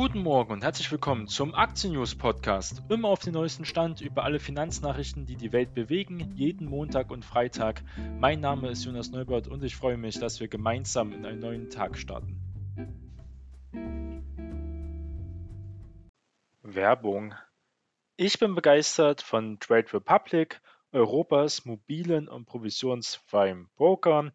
Guten Morgen und herzlich willkommen zum Aktien News Podcast. Immer auf den neuesten Stand über alle Finanznachrichten, die die Welt bewegen, jeden Montag und Freitag. Mein Name ist Jonas Neubert und ich freue mich, dass wir gemeinsam in einen neuen Tag starten. Werbung. Ich bin begeistert von Trade Republic, Europas mobilen und provisionsfreien Broker.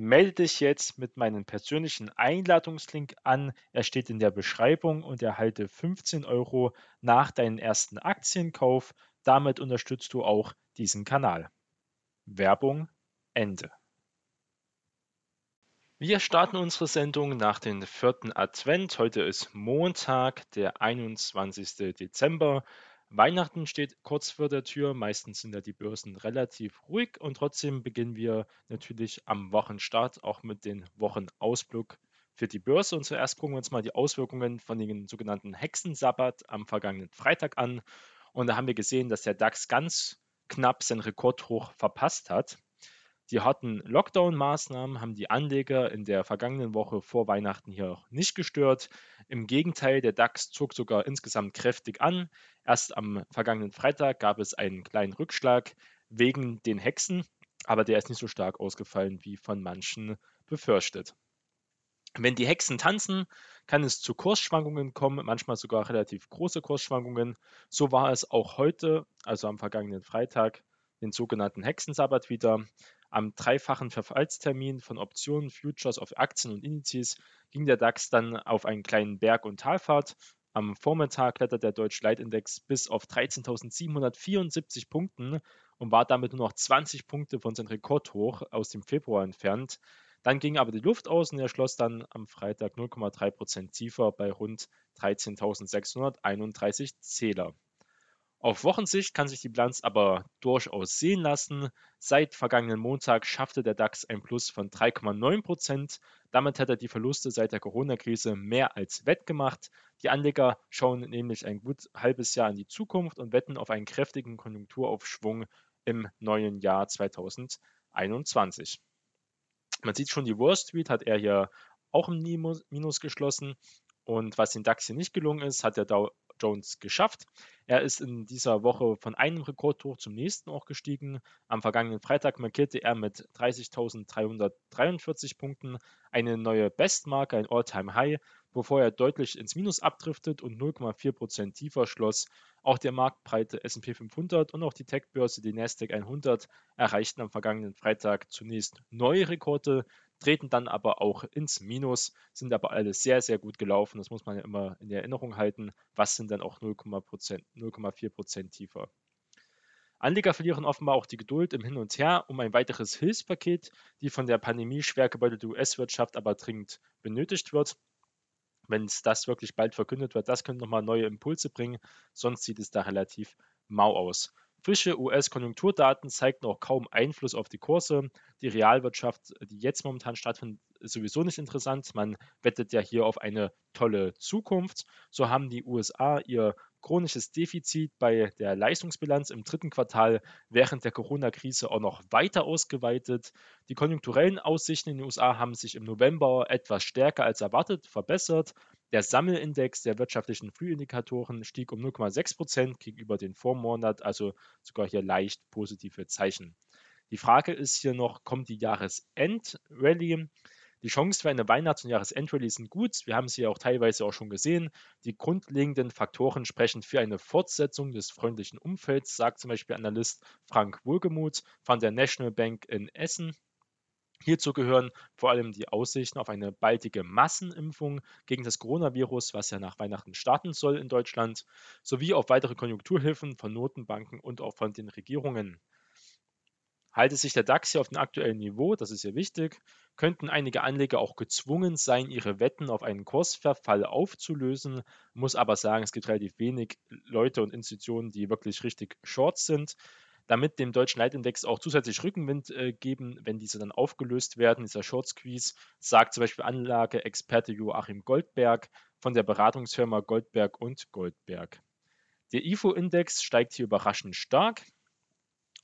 Melde dich jetzt mit meinem persönlichen Einladungslink an. Er steht in der Beschreibung und erhalte 15 Euro nach deinem ersten Aktienkauf. Damit unterstützt du auch diesen Kanal. Werbung Ende. Wir starten unsere Sendung nach dem vierten Advent. Heute ist Montag, der 21. Dezember. Weihnachten steht kurz vor der Tür. Meistens sind ja die Börsen relativ ruhig und trotzdem beginnen wir natürlich am Wochenstart auch mit dem Wochenausblick für die Börse. Und zuerst gucken wir uns mal die Auswirkungen von dem sogenannten Hexensabbat am vergangenen Freitag an. Und da haben wir gesehen, dass der DAX ganz knapp sein Rekordhoch verpasst hat. Die harten Lockdown-Maßnahmen haben die Anleger in der vergangenen Woche vor Weihnachten hier auch nicht gestört. Im Gegenteil, der DAX zog sogar insgesamt kräftig an. Erst am vergangenen Freitag gab es einen kleinen Rückschlag wegen den Hexen, aber der ist nicht so stark ausgefallen wie von manchen befürchtet. Wenn die Hexen tanzen, kann es zu Kursschwankungen kommen, manchmal sogar relativ große Kursschwankungen. So war es auch heute, also am vergangenen Freitag, den sogenannten Hexensabbat wieder. Am dreifachen Verfallstermin von Optionen, Futures auf Aktien und Indizes ging der DAX dann auf einen kleinen Berg- und Talfahrt. Am Vormittag kletterte der Deutsche Leitindex bis auf 13.774 Punkten und war damit nur noch 20 Punkte von seinem Rekordhoch aus dem Februar entfernt. Dann ging aber die Luft aus und er schloss dann am Freitag 0,3% tiefer bei rund 13.631 Zähler. Auf Wochensicht kann sich die Bilanz aber durchaus sehen lassen. Seit vergangenen Montag schaffte der DAX ein Plus von 3,9% Damit hat er die Verluste seit der Corona-Krise mehr als wettgemacht. Die Anleger schauen nämlich ein gut halbes Jahr in die Zukunft und wetten auf einen kräftigen Konjunkturaufschwung im neuen Jahr 2021. Man sieht schon, die Wall Street hat er hier auch im Minus geschlossen. Und was den DAX hier nicht gelungen ist, hat der Dow Jones geschafft. Er ist in dieser Woche von einem Rekordhoch zum nächsten auch gestiegen. Am vergangenen Freitag markierte er mit 30.343 Punkten eine neue Bestmarke, ein All-Time-High, bevor er deutlich ins Minus abdriftet und 0,4% tiefer schloss. Auch der marktbreite S&P 500 und auch die Tech-Börse, die Nasdaq 100, erreichten am vergangenen Freitag zunächst neue Rekorde, treten dann aber auch ins Minus, sind aber alle sehr, sehr gut gelaufen. Das muss man ja immer in Erinnerung halten. Was sind dann auch 0,4 Prozent tiefer? Anleger verlieren offenbar auch die Geduld im Hin und Her um ein weiteres Hilfspaket, die von der Pandemie schwer gebeutelte US-Wirtschaft aber dringend benötigt wird. Wenn es das wirklich bald verkündet wird, das könnte nochmal neue Impulse bringen, sonst sieht es da relativ mau aus. Frische US-Konjunkturdaten zeigten auch kaum Einfluss auf die Kurse. Die Realwirtschaft, die jetzt momentan stattfindet, ist sowieso nicht interessant. Man wettet ja hier auf eine tolle Zukunft. So haben die USA ihr chronisches Defizit bei der Leistungsbilanz im dritten Quartal während der Corona-Krise auch noch weiter ausgeweitet. Die konjunkturellen Aussichten in den USA haben sich im November etwas stärker als erwartet verbessert. Der Sammelindex der wirtschaftlichen Frühindikatoren stieg um 0,6 Prozent gegenüber dem Vormonat, also sogar hier leicht positive Zeichen. Die Frage ist hier noch, kommt die Jahresend-Rallye? Die Chancen für eine Weihnachts- und Jahresend-Rallye sind gut. Wir haben sie auch teilweise auch schon gesehen. Die grundlegenden Faktoren sprechen für eine Fortsetzung des freundlichen Umfelds, sagt zum Beispiel Analyst Frank Wohlgemuth von der National Bank in Essen. Hierzu gehören vor allem die Aussichten auf eine baldige Massenimpfung gegen das Coronavirus, was ja nach Weihnachten starten soll in Deutschland, sowie auf weitere Konjunkturhilfen von Notenbanken und auch von den Regierungen. Halte sich der DAX hier auf dem aktuellen Niveau, das ist ja wichtig, könnten einige Anleger auch gezwungen sein, ihre Wetten auf einen Kursverfall aufzulösen. Muss aber sagen, es gibt relativ wenig Leute und Institutionen, die wirklich richtig short sind damit dem deutschen Leitindex auch zusätzlich Rückenwind äh, geben, wenn diese dann aufgelöst werden. Dieser Short Squeeze sagt zum Beispiel Anlageexperte Joachim Goldberg von der Beratungsfirma Goldberg und Goldberg. Der IFO-Index steigt hier überraschend stark.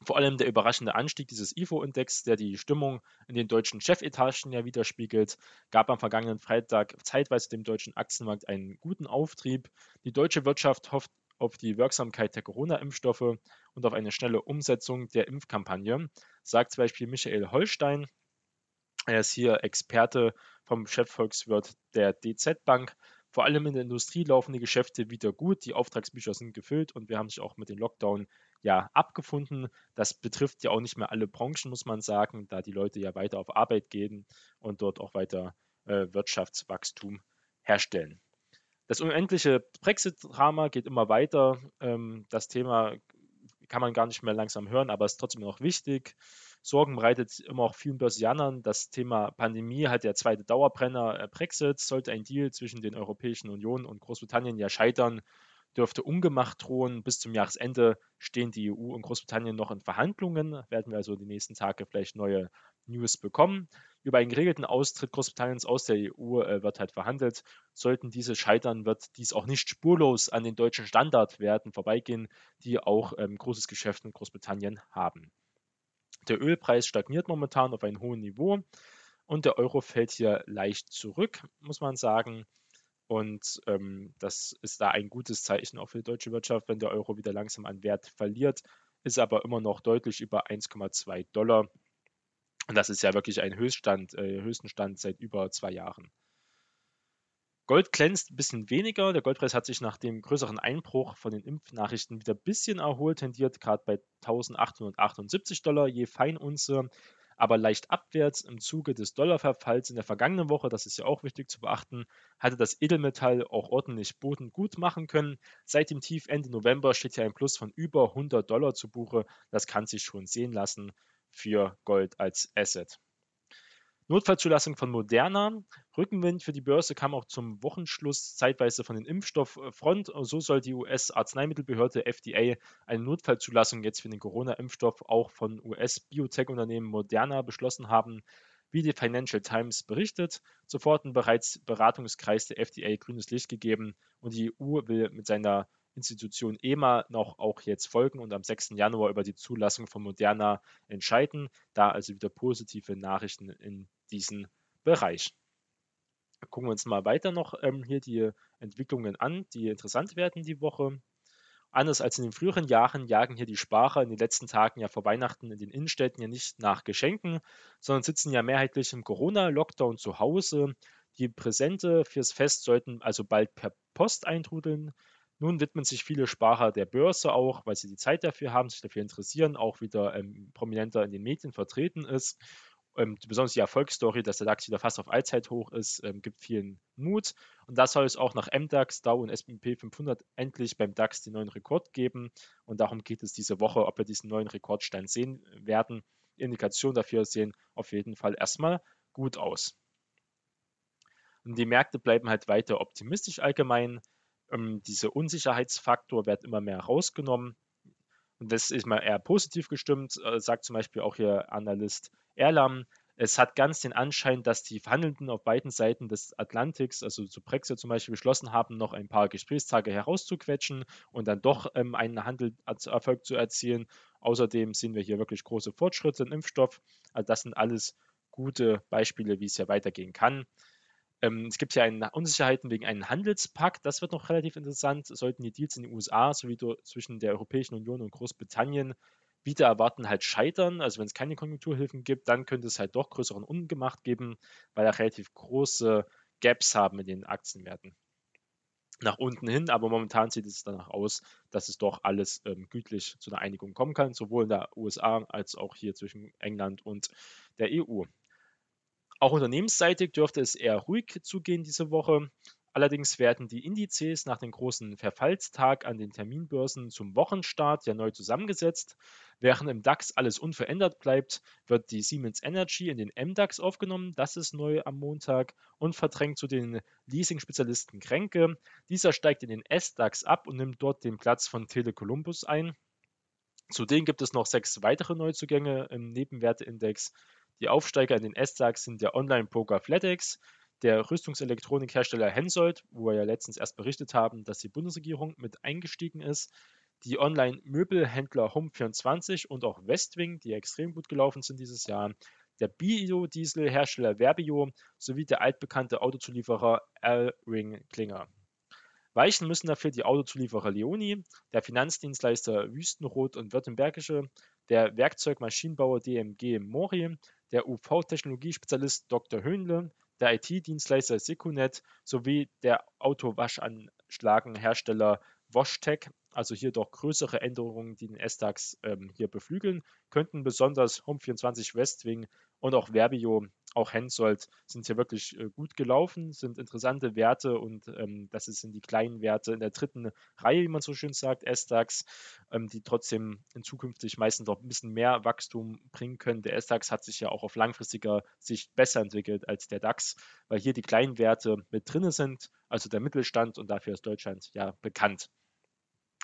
Vor allem der überraschende Anstieg dieses IFO-Index, der die Stimmung in den deutschen Chefetagen ja widerspiegelt, gab am vergangenen Freitag zeitweise dem deutschen Aktienmarkt einen guten Auftrieb. Die deutsche Wirtschaft hofft auf die Wirksamkeit der Corona-Impfstoffe und auf eine schnelle Umsetzung der Impfkampagne, sagt zum Beispiel Michael Holstein. Er ist hier Experte vom Chefvolkswirt der DZ Bank. Vor allem in der Industrie laufen die Geschäfte wieder gut, die Auftragsbücher sind gefüllt und wir haben sich auch mit dem Lockdown ja abgefunden. Das betrifft ja auch nicht mehr alle Branchen, muss man sagen, da die Leute ja weiter auf Arbeit gehen und dort auch weiter äh, Wirtschaftswachstum herstellen. Das unendliche Brexit-Drama geht immer weiter. Ähm, das Thema kann man gar nicht mehr langsam hören, aber ist trotzdem noch wichtig. Sorgen bereitet immer auch vielen Börsianern. Das Thema Pandemie hat der zweite Dauerbrenner äh, Brexit. Sollte ein Deal zwischen den Europäischen Union und Großbritannien ja scheitern, dürfte ungemacht drohen. Bis zum Jahresende stehen die EU und Großbritannien noch in Verhandlungen. Werden wir also die nächsten Tage vielleicht neue News bekommen. Über einen geregelten Austritt Großbritanniens aus der EU äh, wird halt verhandelt. Sollten diese scheitern, wird dies auch nicht spurlos an den deutschen Standardwerten vorbeigehen, die auch ähm, großes Geschäft in Großbritannien haben. Der Ölpreis stagniert momentan auf einem hohen Niveau und der Euro fällt hier leicht zurück, muss man sagen. Und ähm, das ist da ein gutes Zeichen auch für die deutsche Wirtschaft, wenn der Euro wieder langsam an Wert verliert, ist aber immer noch deutlich über 1,2 Dollar. Und das ist ja wirklich ein Höchststand, äh, höchsten Stand seit über zwei Jahren. Gold glänzt ein bisschen weniger. Der Goldpreis hat sich nach dem größeren Einbruch von den Impfnachrichten wieder ein bisschen erholt, tendiert gerade bei 1878 Dollar je Feinunze aber leicht abwärts im Zuge des Dollarverfalls in der vergangenen Woche, das ist ja auch wichtig zu beachten, hatte das Edelmetall auch ordentlich Boden gut machen können. Seit dem Tief Ende November steht hier ein Plus von über 100 Dollar zu Buche. Das kann sich schon sehen lassen für Gold als Asset. Notfallzulassung von Moderna. Rückenwind für die Börse kam auch zum Wochenschluss zeitweise von den Impfstofffront. So soll die US-Arzneimittelbehörde FDA eine Notfallzulassung jetzt für den Corona-Impfstoff auch von US-Biotech-Unternehmen Moderna beschlossen haben. Wie die Financial Times berichtet, sofort ein bereits Beratungskreis der FDA grünes Licht gegeben und die EU will mit seiner Institution EMA noch auch jetzt folgen und am 6. Januar über die Zulassung von Moderna entscheiden. Da also wieder positive Nachrichten in diesen Bereich. Gucken wir uns mal weiter noch ähm, hier die Entwicklungen an, die interessant werden die Woche. Anders als in den früheren Jahren jagen hier die Sparer in den letzten Tagen ja vor Weihnachten in den Innenstädten ja nicht nach Geschenken, sondern sitzen ja mehrheitlich im Corona-Lockdown zu Hause. Die Präsente fürs Fest sollten also bald per Post eintrudeln. Nun widmen sich viele Sparer der Börse auch, weil sie die Zeit dafür haben, sich dafür interessieren, auch wieder ähm, prominenter in den Medien vertreten ist. Ähm, besonders die Erfolgsstory, dass der DAX wieder fast auf Allzeithoch ist, ähm, gibt vielen Mut. Und das soll es auch nach MDAX, DAO und S&P 500 endlich beim DAX den neuen Rekord geben. Und darum geht es diese Woche, ob wir diesen neuen Rekordstein sehen werden. Indikationen dafür sehen auf jeden Fall erstmal gut aus. Und die Märkte bleiben halt weiter optimistisch allgemein. Ähm, dieser Unsicherheitsfaktor wird immer mehr rausgenommen. Und das ist mal eher positiv gestimmt, äh, sagt zum Beispiel auch hier Analyst Erlam, es hat ganz den Anschein, dass die Verhandelnden auf beiden Seiten des Atlantiks, also zu Brexit zum Beispiel, beschlossen haben, noch ein paar Gesprächstage herauszuquetschen und dann doch ähm, einen Handelerfolg zu erzielen. Außerdem sehen wir hier wirklich große Fortschritte im Impfstoff. Also das sind alles gute Beispiele, wie es ja weitergehen kann. Ähm, es gibt ja Unsicherheiten wegen einem Handelspakt. Das wird noch relativ interessant. Sollten die Deals in den USA sowie zwischen der Europäischen Union und Großbritannien wieder erwarten halt scheitern. Also wenn es keine Konjunkturhilfen gibt, dann könnte es halt doch größeren Ungemacht geben, weil da relativ große Gaps haben in den Aktienwerten. Nach unten hin, aber momentan sieht es danach aus, dass es doch alles ähm, gütlich zu einer Einigung kommen kann, sowohl in der USA als auch hier zwischen England und der EU. Auch unternehmensseitig dürfte es eher ruhig zugehen diese Woche. Allerdings werden die Indizes nach dem großen Verfallstag an den Terminbörsen zum Wochenstart ja neu zusammengesetzt. Während im DAX alles unverändert bleibt, wird die Siemens Energy in den MDAX aufgenommen. Das ist neu am Montag und verdrängt zu den Leasing-Spezialisten Kränke. Dieser steigt in den S-DAX ab und nimmt dort den Platz von Tele Columbus ein. Zudem gibt es noch sechs weitere Neuzugänge im Nebenwerteindex. Die Aufsteiger in den S-DAX sind der Online-Broker FlatEx, der Rüstungselektronikhersteller Hensoldt, wo wir ja letztens erst berichtet haben, dass die Bundesregierung mit eingestiegen ist, Die Online-Möbelhändler Home24 und auch Westwing, die extrem gut gelaufen sind dieses Jahr. Der Biodieselhersteller Verbio sowie der altbekannte Autozulieferer L-Ring Klinger. Weichen müssen dafür die Autozulieferer Leoni, der Finanzdienstleister Wüstenrot und Württembergische, der Werkzeugmaschinenbauer DMG Mori, der UV-Technologiespezialist Dr. Höhnle, der IT-Dienstleister Secunet sowie der Autowaschanschlagenhersteller WashTech, also hier doch größere Änderungen, die den S-DAX ähm, hier beflügeln, könnten besonders Home24 Westwing und auch Verbio, auch Hensoldt sind hier wirklich äh, gut gelaufen, sind interessante Werte und ähm, das sind die kleinen Werte in der dritten Reihe, wie man so schön sagt, S-DAX, ähm, die trotzdem in zukünftig meistens noch ein bisschen mehr Wachstum bringen können. Der S-DAX hat sich ja auch auf langfristiger Sicht besser entwickelt als der DAX, weil hier die kleinen Werte mit drin sind, also der Mittelstand und dafür ist Deutschland ja bekannt.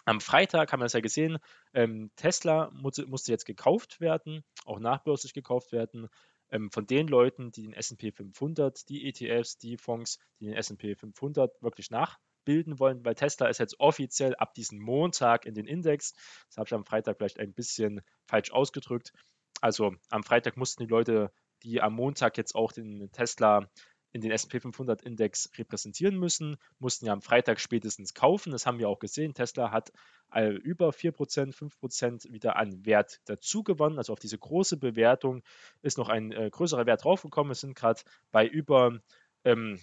Am Freitag haben wir es ja gesehen, ähm, Tesla musste, musste, jetzt gekauft werden, auch nachbörslich gekauft werden, ähm, von den Leuten, die den S&P 500, die ETFs, die Fonds, die den S&P 500 wirklich nachbilden wollen, weil Tesla ist jetzt offiziell ab diesem Montag in den Index. Das habe ich am Freitag vielleicht ein bisschen falsch ausgedrückt. Also am Freitag mussten die Leute, die am Montag jetzt auch den Tesla in den SP 500 Index repräsentieren müssen, mussten ja am Freitag spätestens kaufen. Das haben wir auch gesehen. Tesla hat äh, über 4%, 5% wieder an Wert dazu gewonnen. Also auf diese große Bewertung ist noch ein äh, größerer Wert draufgekommen. Es sind gerade bei über ähm,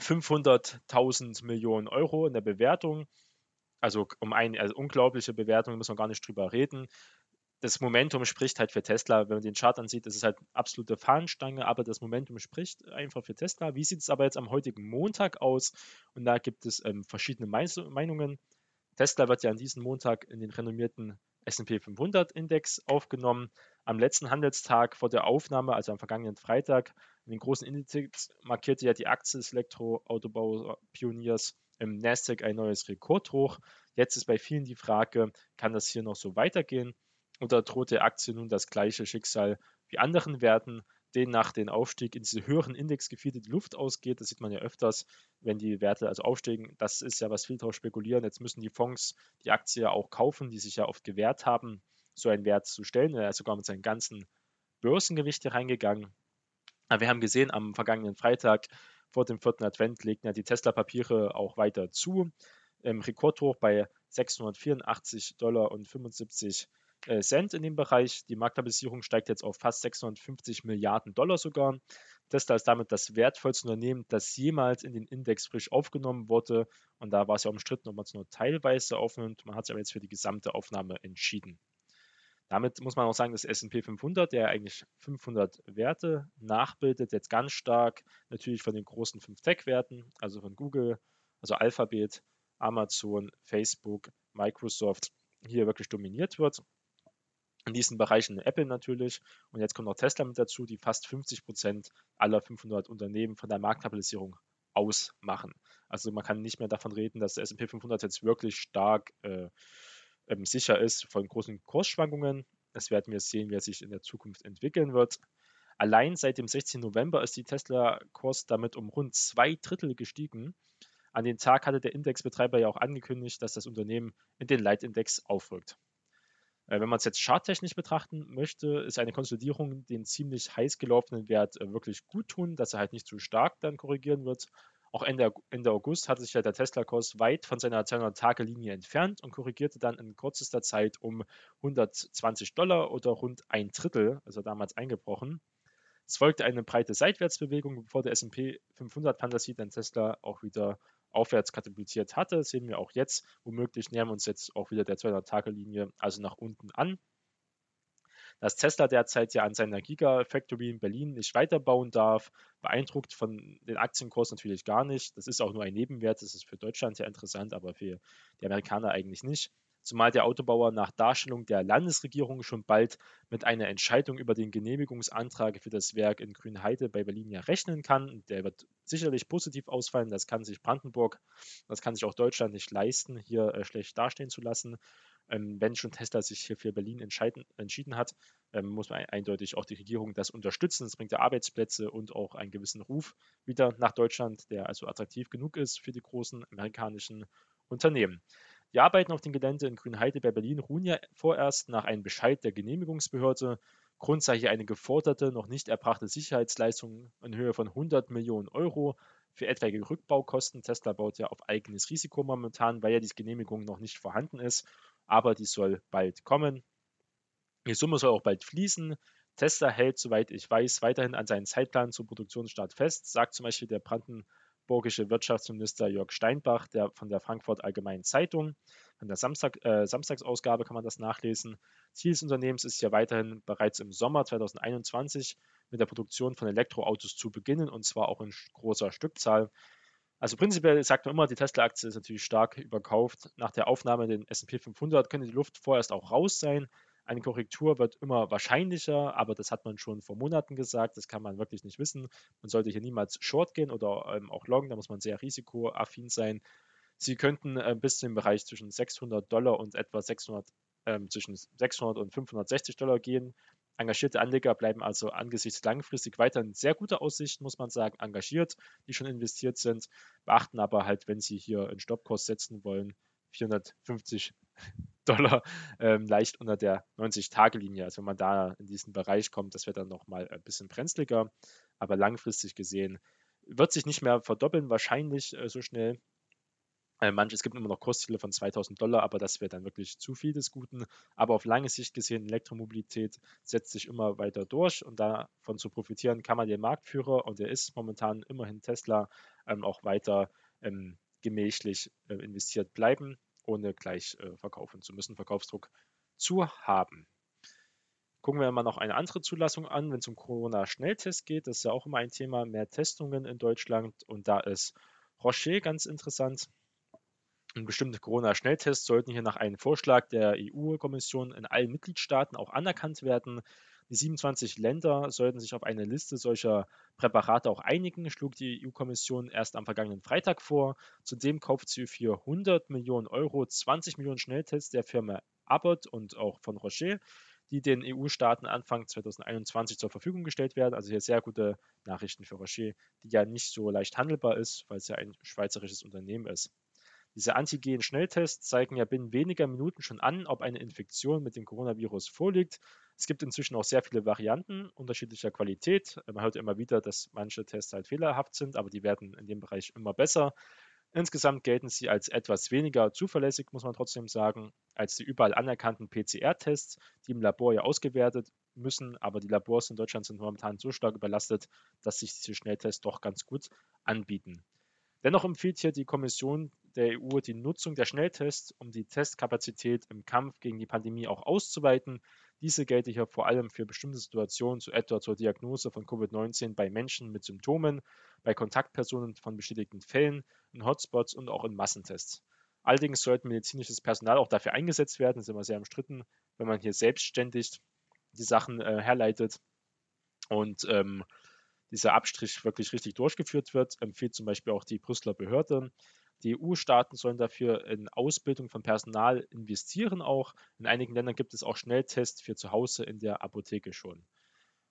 500.000 Millionen Euro in der Bewertung. Also um eine also unglaubliche Bewertung, müssen wir gar nicht drüber reden das Momentum spricht halt für Tesla. Wenn man den Chart ansieht, ist es halt absolute Fahnenstange, aber das Momentum spricht einfach für Tesla. Wie sieht es aber jetzt am heutigen Montag aus? Und da gibt es ähm, verschiedene Meinungen. Tesla wird ja an diesem Montag in den renommierten S&P 500 Index aufgenommen. Am letzten Handelstag vor der Aufnahme, also am vergangenen Freitag, in den großen Index markierte ja die Aktie des Elektroautobau-Pioniers im Nasdaq ein neues Rekordhoch. Jetzt ist bei vielen die Frage, kann das hier noch so weitergehen? Oder droht der Aktie nun das gleiche Schicksal wie anderen Werten, denen nach dem Aufstieg in diese höheren Indexgebiete die Luft ausgeht? Das sieht man ja öfters, wenn die Werte also aufsteigen. Das ist ja, was viele darauf spekulieren. Jetzt müssen die Fonds die Aktie ja auch kaufen, die sich ja oft gewehrt haben, so einen Wert zu stellen. Er ist sogar mit seinen ganzen Börsengewicht hier reingegangen. Aber wir haben gesehen, am vergangenen Freitag vor dem vierten Advent legten ja die Tesla-Papiere auch weiter zu. Im Rekordhoch bei 684 Dollar und 75 äh, Cent in dem Bereich. Die Marktkapitalisierung steigt jetzt auf fast 650 Milliarden Dollar sogar. Tesla ist damit das wertvollste Unternehmen, das jemals in den Index frisch aufgenommen wurde. Und da war es ja umstritten, ob man es nur teilweise aufnimmt. Man hat sich aber jetzt für die gesamte Aufnahme entschieden. Damit muss man auch sagen, dass S&P 500, der eigentlich 500 Werte nachbildet, jetzt ganz stark natürlich von den großen 5 Tech-Werten, also von Google, also Alphabet, Amazon, Facebook, Microsoft, hier wirklich dominiert wird in diesen Bereichen Apple natürlich und jetzt kommt noch Tesla mit dazu, die fast 50 Prozent aller 500 Unternehmen von der Marktkapitalisierung ausmachen. Also man kann nicht mehr davon reden, dass der S&P 500 jetzt wirklich stark äh, ähm, sicher ist von großen Kursschwankungen. Das werden wir sehen, wie er sich in der Zukunft entwickeln wird. Allein seit dem 16. November ist die Tesla-Kurs damit um rund zwei Drittel gestiegen. An den Tag hatte der Indexbetreiber ja auch angekündigt, dass das Unternehmen in den Leitindex aufrückt. Äh, wenn man es jetzt charttechnisch betrachten möchte, ist eine Konsolidierung den ziemlich heiß gelaufenen Wert äh, wirklich gut tun, dass er halt nicht zu stark dann korrigieren wird. Auch Ende, August hatte sich ja der Tesla-Kurs weit von seiner 200-Tage-Linie entfernt und korrigierte dann in kürzester Zeit um 120 Dollar oder rund ein Drittel, also damals eingebrochen. Es folgte eine breite Seitwärtsbewegung, bevor der S&P 500 Fantasie dann Tesla auch wieder aufwärts katapultiert hatte. Sehen wir auch jetzt. Womöglich nähern wir uns jetzt auch wieder der 200-Tage-Linie, also nach unten an. Dass Tesla derzeit ja an seiner Gigafactory in Berlin nicht weiterbauen darf, beeindruckt von den Aktienkurs natürlich gar nicht. Das ist auch nur ein Nebenwert. Das ist für Deutschland ja interessant, aber für die Amerikaner eigentlich nicht zumal der Autobauer nach Darstellung der Landesregierung schon bald mit einer Entscheidung über den Genehmigungsantrag für das Werk in Grünheide bei Berlin ja rechnen kann. Der wird sicherlich positiv ausfallen. Das kann sich Brandenburg, das kann sich auch Deutschland nicht leisten, hier äh, schlecht dastehen zu lassen. Ähm, wenn schon Tesla sich hier für Berlin entschieden hat, ähm, muss man eindeutig auch die Regierung das unterstützen. Das bringt ja Arbeitsplätze und auch einen gewissen Ruf wieder nach Deutschland, der also attraktiv genug ist für die großen amerikanischen Unternehmen. Die Arbeiten auf dem Gelände in Grünheide bei Berlin ruhen ja vorerst nach einem Bescheid der Genehmigungsbehörde. Grund sei hier eine geforderte, noch nicht erbrachte Sicherheitsleistung in Höhe von 100 Millionen Euro für etwaige Rückbaukosten. Tesla baut ja auf eigenes Risiko momentan, weil ja die Genehmigung noch nicht vorhanden ist, aber die soll bald kommen. Die Summe soll auch bald fließen. Tesla hält, soweit ich weiß, weiterhin an seinen Zeitplan zum Produktionsstart fest, sagt zum Beispiel der brandenburgische Wirtschaftsminister Jörg Steinbach der, von der Frankfurt Allgemeinen Zeitung. Von der Samstag, äh, Samstagsausgabe kann man das nachlesen. Ziel des Unternehmens ist ja weiterhin bereits im Sommer 2021 mit der Produktion von Elektroautos zu beginnen und zwar auch in großer Stückzahl. Also prinzipiell sagt man immer, die Tesla-Aktie ist natürlich stark überkauft. Nach der Aufnahme in den S&P 500 könnte die Luft vorerst auch raus sein. Eine Korrektur wird immer wahrscheinlicher, aber das hat man schon vor Monaten gesagt. Das kann man wirklich nicht wissen. Man sollte hier niemals short gehen oder ähm, auch long. Da muss man sehr risikoaffin sein. Sie könnten äh, bis zum Bereich zwischen 600 Dollar und etwa 600, ähm, zwischen 600 und 560 Dollar gehen. Engagierte Anleger bleiben also angesichts langfristig weiterhin sehr gute Aussichten, muss man sagen, engagiert, die schon investiert sind, beachten aber halt, wenn sie hier einen Stoppkurs setzen wollen, 450 Dollar ähm, leicht unter der 90-Tage-Linie. Also wenn man da in diesen Bereich kommt, das wird dann nochmal ein bisschen brenzliger. Aber langfristig gesehen wird sich nicht mehr verdoppeln, wahrscheinlich äh, so schnell. Äh, manche, es gibt immer noch Kursziele von 2000 Dollar, aber das wäre dann wirklich zu viel des Guten. Aber auf lange Sicht gesehen, Elektromobilität setzt sich immer weiter durch und davon zu profitieren kann man den Marktführer und der ist momentan immerhin Tesla ähm, auch weiter ähm, gemächlich äh, investiert bleiben ohne gleich äh, verkaufen zu müssen, Verkaufsdruck zu haben. Gucken wir mal noch eine andere Zulassung an, wenn es um Corona-Schnelltest geht. Das ist ja auch immer ein Thema, mehr Testungen in Deutschland. Und da ist Rocher ganz interessant. Und bestimmte Corona-Schnelltests sollten hier nach einem Vorschlag der EU-Kommission in allen Mitgliedstaaten auch anerkannt werden. Die 27 Länder sollten sich auf eine Liste solcher Präparate auch einigen, schlug die EU-Kommission erst am vergangenen Freitag vor. Zudem kauft sie für 100 Millionen Euro 20 Millionen Schnelltests der Firma Abbott und auch von Rocher, die den EU-Staaten Anfang 2021 zur Verfügung gestellt werden. Also hier sehr gute Nachrichten für Rocher, die ja nicht so leicht handelbar ist, weil es ja ein schweizerisches Unternehmen ist. Diese Antigen-Schnelltests zeigen ja binnen weniger Minuten schon an, ob eine Infektion mit dem Coronavirus vorliegt. Es gibt inzwischen auch sehr viele Varianten unterschiedlicher Qualität. Man hört immer wieder, dass manche Tests halt fehlerhaft sind, aber die werden in dem Bereich immer besser. Insgesamt gelten sie als etwas weniger zuverlässig, muss man trotzdem sagen, als die überall anerkannten PCR-Tests, die im Labor ja ausgewertet müssen. Aber die Labors in Deutschland sind momentan so stark überlastet, dass sich diese Schnelltests doch ganz gut anbieten. Dennoch empfiehlt hier die Kommission der EU die Nutzung der Schnelltests, um die Testkapazität im Kampf gegen die Pandemie auch auszuweiten. Diese gelte hier vor allem für bestimmte Situationen, so etwa zur Diagnose von Covid-19 bei Menschen mit Symptomen, bei Kontaktpersonen von bestätigten Fällen, in Hotspots und auch in Massentests. Allerdings sollte medizinisches Personal auch dafür eingesetzt werden, das ist immer sehr umstritten, wenn man hier selbstständig die Sachen äh, herleitet und ähm, dieser Abstrich wirklich richtig durchgeführt wird, empfiehlt zum Beispiel auch die Brüsseler Behörde. Die EU-Staaten sollen dafür in Ausbildung von Personal investieren auch. In einigen Ländern gibt es auch Schnelltests für zu Hause in der Apotheke schon.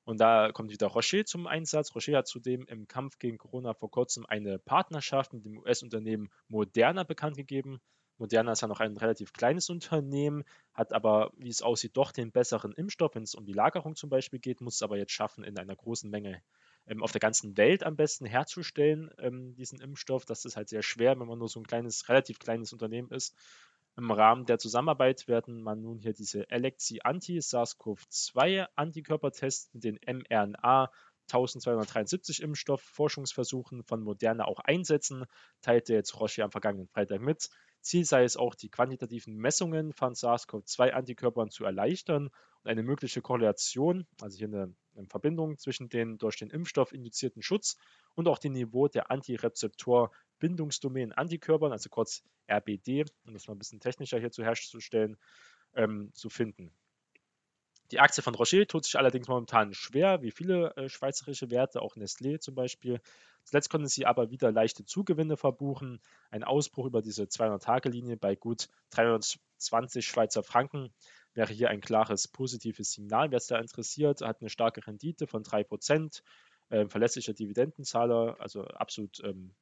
Und da kommt wieder Rocher zum Einsatz. Rocher hat zudem im Kampf gegen Corona vor kurzem eine Partnerschaft mit dem US-Unternehmen Moderna bekannt gegeben. Moderna ist ja noch ein relativ kleines Unternehmen, hat aber, wie es aussieht, doch den besseren Impfstoff, wenn es um die Lagerung zum Beispiel geht, muss es aber jetzt schaffen, in einer großen Menge ähm, auf der ganzen Welt am besten herzustellen, ähm, diesen Impfstoff. Das ist halt sehr schwer, wenn man nur so ein kleines, relativ kleines Unternehmen ist. Im Rahmen der Zusammenarbeit werden man nun hier diese Elexi Anti-SARS-CoV-2 Antikörpertests mit den mRNA 1273 Impfstoff Forschungsversuchen von Moderna auch einsetzen, teilte jetzt Roche am vergangenen Freitag mit. Ziel sei es auch, die quantitativen Messungen von SARS-CoV-2-Antikörpern zu erleichtern und eine mögliche Korrelation, also hier eine, eine, Verbindung zwischen den durch den Impfstoff induzierten Schutz und auch dem Niveau der Antirezeptor-Bindungsdomänen Antikörpern, also kurz RBD, um das mal ein bisschen technischer hier zu herzustellen, ähm, zu finden. Die Aktie von Rocher tut sich allerdings momentan schwer, wie viele äh, schweizerische Werte, auch Nestlé zum Beispiel. Zuletzt konnten sie aber wieder leichte Zugewinne verbuchen. Ein Ausbruch über diese 200-Tage-Linie bei gut 320 Schweizer Franken wäre hier ein klares positives Signal. Wer es da interessiert, hat eine starke Rendite von 3%, äh, verlässlicher Dividendenzahler, also absolut ähm,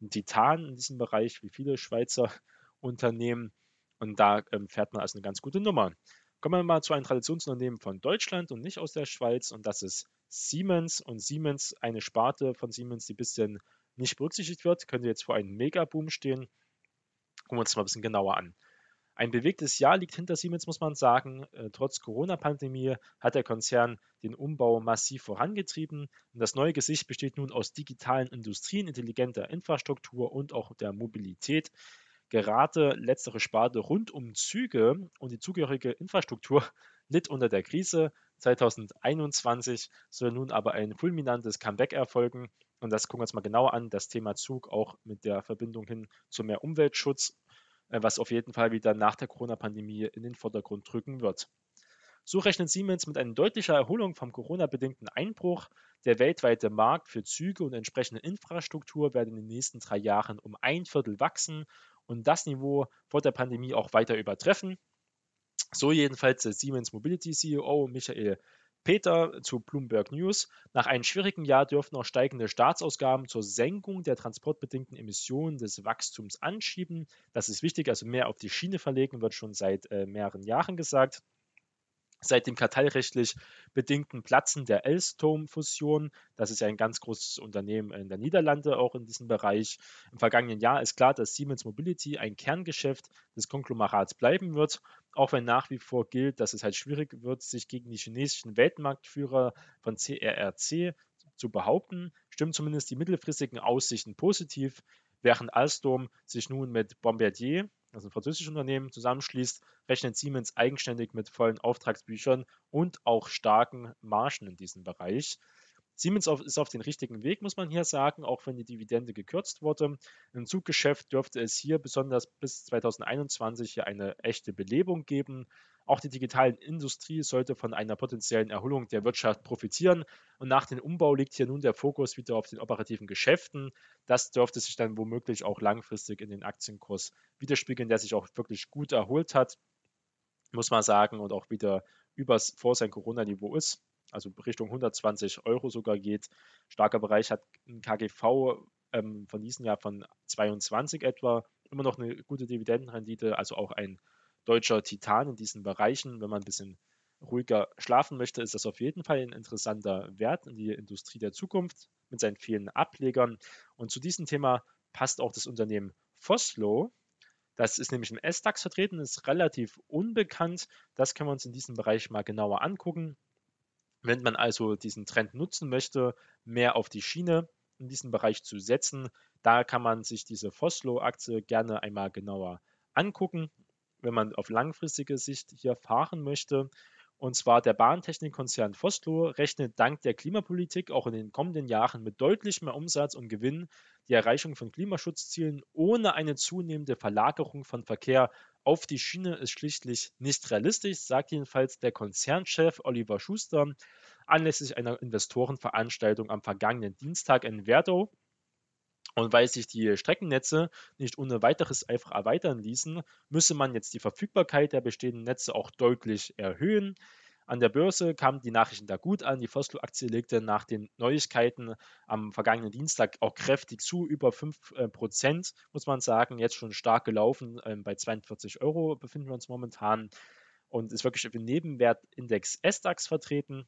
ein Titan in diesem Bereich, wie viele Schweizer Unternehmen. Und da ähm, fährt man also eine ganz gute Nummer. Kommen wir mal zu einem Traditionsunternehmen von Deutschland und nicht aus der Schweiz und das ist Siemens. Und Siemens, eine Sparte von Siemens, die ein bisschen nicht berücksichtigt wird, könnte jetzt vor einem Megaboom stehen. Gucken wir uns das mal ein bisschen genauer an. Ein bewegtes Jahr liegt hinter Siemens, muss man sagen. Äh, trotz Corona-Pandemie hat der Konzern den Umbau massiv vorangetrieben. Und das neue Gesicht besteht nun aus digitalen Industrien, intelligenter Infrastruktur und auch der Mobilität. Gerade letztere Sparte rund um Züge und die zugehörige Infrastruktur litt unter der Krise. 2021 soll nun aber ein fulminantes Comeback erfolgen. Und das gucken wir uns mal genauer an. Das Thema Zug auch mit der Verbindung hin zu mehr Umweltschutz äh, was auf jeden Fall wieder nach der Corona-Pandemie in den Vordergrund rücken wird. So rechnet Siemens mit einer deutlichen Erholung vom Corona-bedingten Einbruch. Der weltweite Markt für Züge und entsprechende Infrastruktur werden in den nächsten drei Jahren um ein Viertel wachsen und das Niveau vor der Pandemie auch weiter übertreffen. So jedenfalls der Siemens Mobility CEO Michael Peter zu Bloomberg News. Nach einem schwierigen Jahr dürften auch steigende Staatsausgaben zur Senkung der transportbedingten Emissionen des Wachstums anschieben. Das ist wichtig, also mehr auf die Schiene verlegen, wird schon seit äh, mehreren Jahren gesagt. Seit dem kartellrechtlich bedingten Platzen der Alstom-Fusion, das ist ja ein ganz großes Unternehmen in der Niederlande auch in diesem Bereich, im vergangenen Jahr ist klar, dass Siemens Mobility ein Kerngeschäft des Konglomerats bleiben wird, auch wenn nach wie vor gilt, dass es halt schwierig wird, sich gegen die chinesischen Weltmarktführer von CRRC zu behaupten, stimmen zumindest die mittelfristigen Aussichten positiv, während Alstom sich nun mit Bombardier also ein französisches Unternehmen, zusammenschließt, rechnet Siemens eigenständig mit vollen Auftragsbüchern und auch starken Margen in diesem Bereich. Siemens ist auf den richtigen Weg, muss man hier sagen, auch wenn die Dividende gekürzt wurde. Im Zuggeschäft dürfte es hier besonders bis 2021 hier eine echte Belebung geben. Auch die digitale Industrie sollte von einer potenziellen Erholung der Wirtschaft profitieren. Und nach dem Umbau liegt hier nun der Fokus wieder auf den operativen Geschäften. Das dürfte sich dann womöglich auch langfristig in den Aktienkurs widerspiegeln, der sich auch wirklich gut erholt hat, muss man sagen, und auch wieder übers vor sein Corona-Niveau ist. Also Richtung 120 Euro sogar geht. Starker Bereich hat ein KGV ähm, von diesem Jahr von 22 etwa. Immer noch eine gute Dividendenrendite, also auch ein deutscher Titan in diesen Bereichen. Wenn man ein bisschen ruhiger schlafen möchte, ist das auf jeden Fall ein interessanter Wert in die Industrie der Zukunft mit seinen vielen Ablegern. Und zu diesem Thema passt auch das Unternehmen Foslo. Das ist nämlich im S-DAX vertreten, ist relativ unbekannt. Das können wir uns in diesem Bereich mal genauer angucken. Wenn man also diesen Trend nutzen möchte, mehr auf die Schiene in diesem Bereich zu setzen, da kann man sich diese Foslo-Aktie gerne einmal genauer angucken wenn man auf langfristige Sicht hier fahren möchte. Und zwar der Bahntechnikkonzern Foslo rechnet dank der Klimapolitik auch in den kommenden Jahren mit deutlich mehr Umsatz und Gewinn die Erreichung von Klimaschutzzielen ohne eine zunehmende Verlagerung von Verkehr auf die Schiene ist schlichtlich nicht realistisch, sagt jedenfalls der Konzernchef Oliver Schuster anlässlich einer Investorenveranstaltung am vergangenen Dienstag in Werdow. Und weil sich die Streckennetze nicht ohne weiteres einfach erweitern ließen, müsse man jetzt die Verfügbarkeit der bestehenden Netze auch deutlich erhöhen. An der Börse kamen die Nachrichten da gut an. Die Foslo-Aktie legte nach den Neuigkeiten am vergangenen Dienstag auch kräftig zu, über 5%, äh, muss man sagen. Jetzt schon stark gelaufen. Ähm, bei 42 Euro befinden wir uns momentan und ist wirklich im Nebenwertindex SDAX vertreten.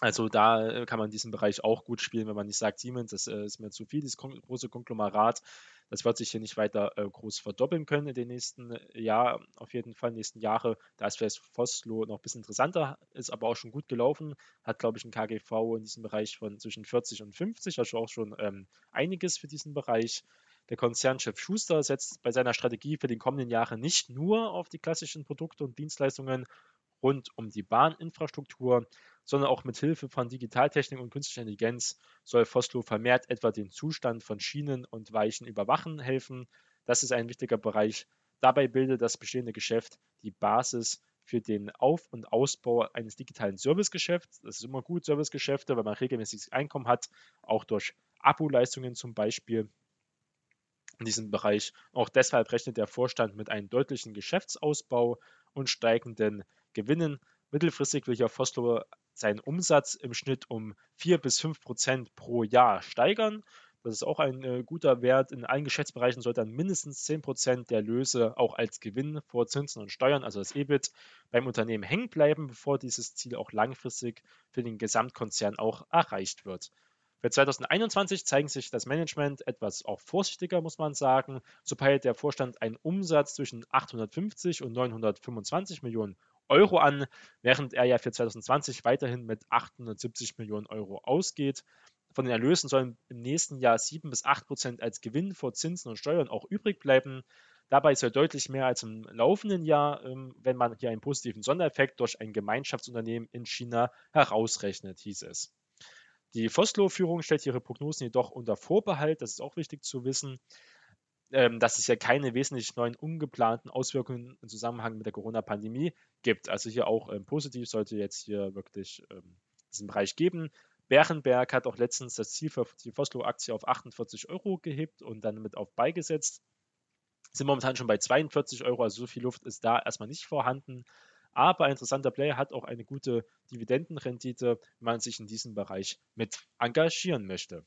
Also da äh, kann man diesen Bereich auch gut spielen, wenn man nicht sagt, Siemens, das äh, ist mir zu viel, dieses große Konglomerat. Das wird sich hier nicht weiter äh, groß verdoppeln können in den nächsten Jahren, auf jeden Fall, nächsten Jahre. Da ist vielleicht Foslo noch ein bisschen interessanter, ist aber auch schon gut gelaufen. Hat, glaube ich, ein KGV in diesem Bereich von zwischen 40 und 50, also auch schon ähm, einiges für diesen Bereich. Der Konzernchef Schuster setzt bei seiner Strategie für die kommenden Jahre nicht nur auf die klassischen Produkte und Dienstleistungen rund um die Bahninfrastruktur, sondern auch mit Hilfe von Digitaltechnik und künstlicher Intelligenz soll Foslo vermehrt etwa den Zustand von Schienen und Weichen überwachen helfen. Das ist ein wichtiger Bereich. Dabei bildet das bestehende Geschäft die Basis für den Auf- und Ausbau eines digitalen Servicegeschäfts. Das ist immer gut, Servicegeschäfte, weil man regelmäßiges Einkommen hat, auch durch Abo-Leistungen zum Beispiel in diesem Bereich. Auch deshalb rechnet der Vorstand mit einem deutlichen Geschäftsausbau und steigenden Gewinnen. Mittelfristig will ja Foslo seinen Umsatz im Schnitt um 4 bis 5 Prozent pro Jahr steigern. Das ist auch ein äh, guter Wert. In allen Geschäftsbereichen sollte dann mindestens 10% der Löse auch als Gewinn vor Zinsen und Steuern, also das EBIT, beim Unternehmen hängen bleiben, bevor dieses Ziel auch langfristig für den Gesamtkonzern auch erreicht wird. Für 2021 zeigen sich das Management etwas auch vorsichtiger, muss man sagen. So peilt der Vorstand einen Umsatz zwischen 850 und 925 Millionen Euro an, während er ja für 2020 weiterhin mit 870 Millionen Euro ausgeht. Von den Erlösen sollen im nächsten Jahr 7 bis 8 Prozent als Gewinn vor Zinsen und Steuern auch übrig bleiben. Dabei soll deutlich mehr als im laufenden Jahr, ähm, wenn man hier einen positiven Sondereffekt durch ein Gemeinschaftsunternehmen in China herausrechnet, hieß es. Die Foslo-Führung stellt ihre Prognosen jedoch unter Vorbehalt, das ist auch wichtig zu wissen, dass es ja keine wesentlich neuen ungeplanten Auswirkungen im Zusammenhang mit der Corona-Pandemie gibt. Also hier auch ähm, positiv sollte jetzt hier wirklich ähm, diesen Bereich geben. Bärenberg hat auch letztens das Ziel für die Foslo-Aktie auf 48 Euro gehebt und dann mit auf beigesetzt. Sind momentan schon bei 42 Euro, also so viel Luft ist da erstmal nicht vorhanden. Aber ein interessanter Player hat auch eine gute Dividendenrendite, wenn man sich in diesem Bereich mit engagieren möchte.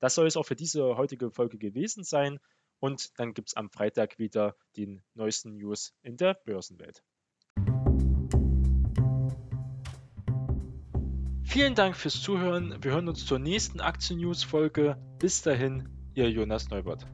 Das soll es auch für diese heutige Folge gewesen sein. Und dann gibt es am Freitag wieder die neuesten News in der Börsenwelt. Vielen Dank fürs Zuhören. Wir hören uns zur nächsten Aktien-News-Folge. Bis dahin, Ihr Jonas Neubert.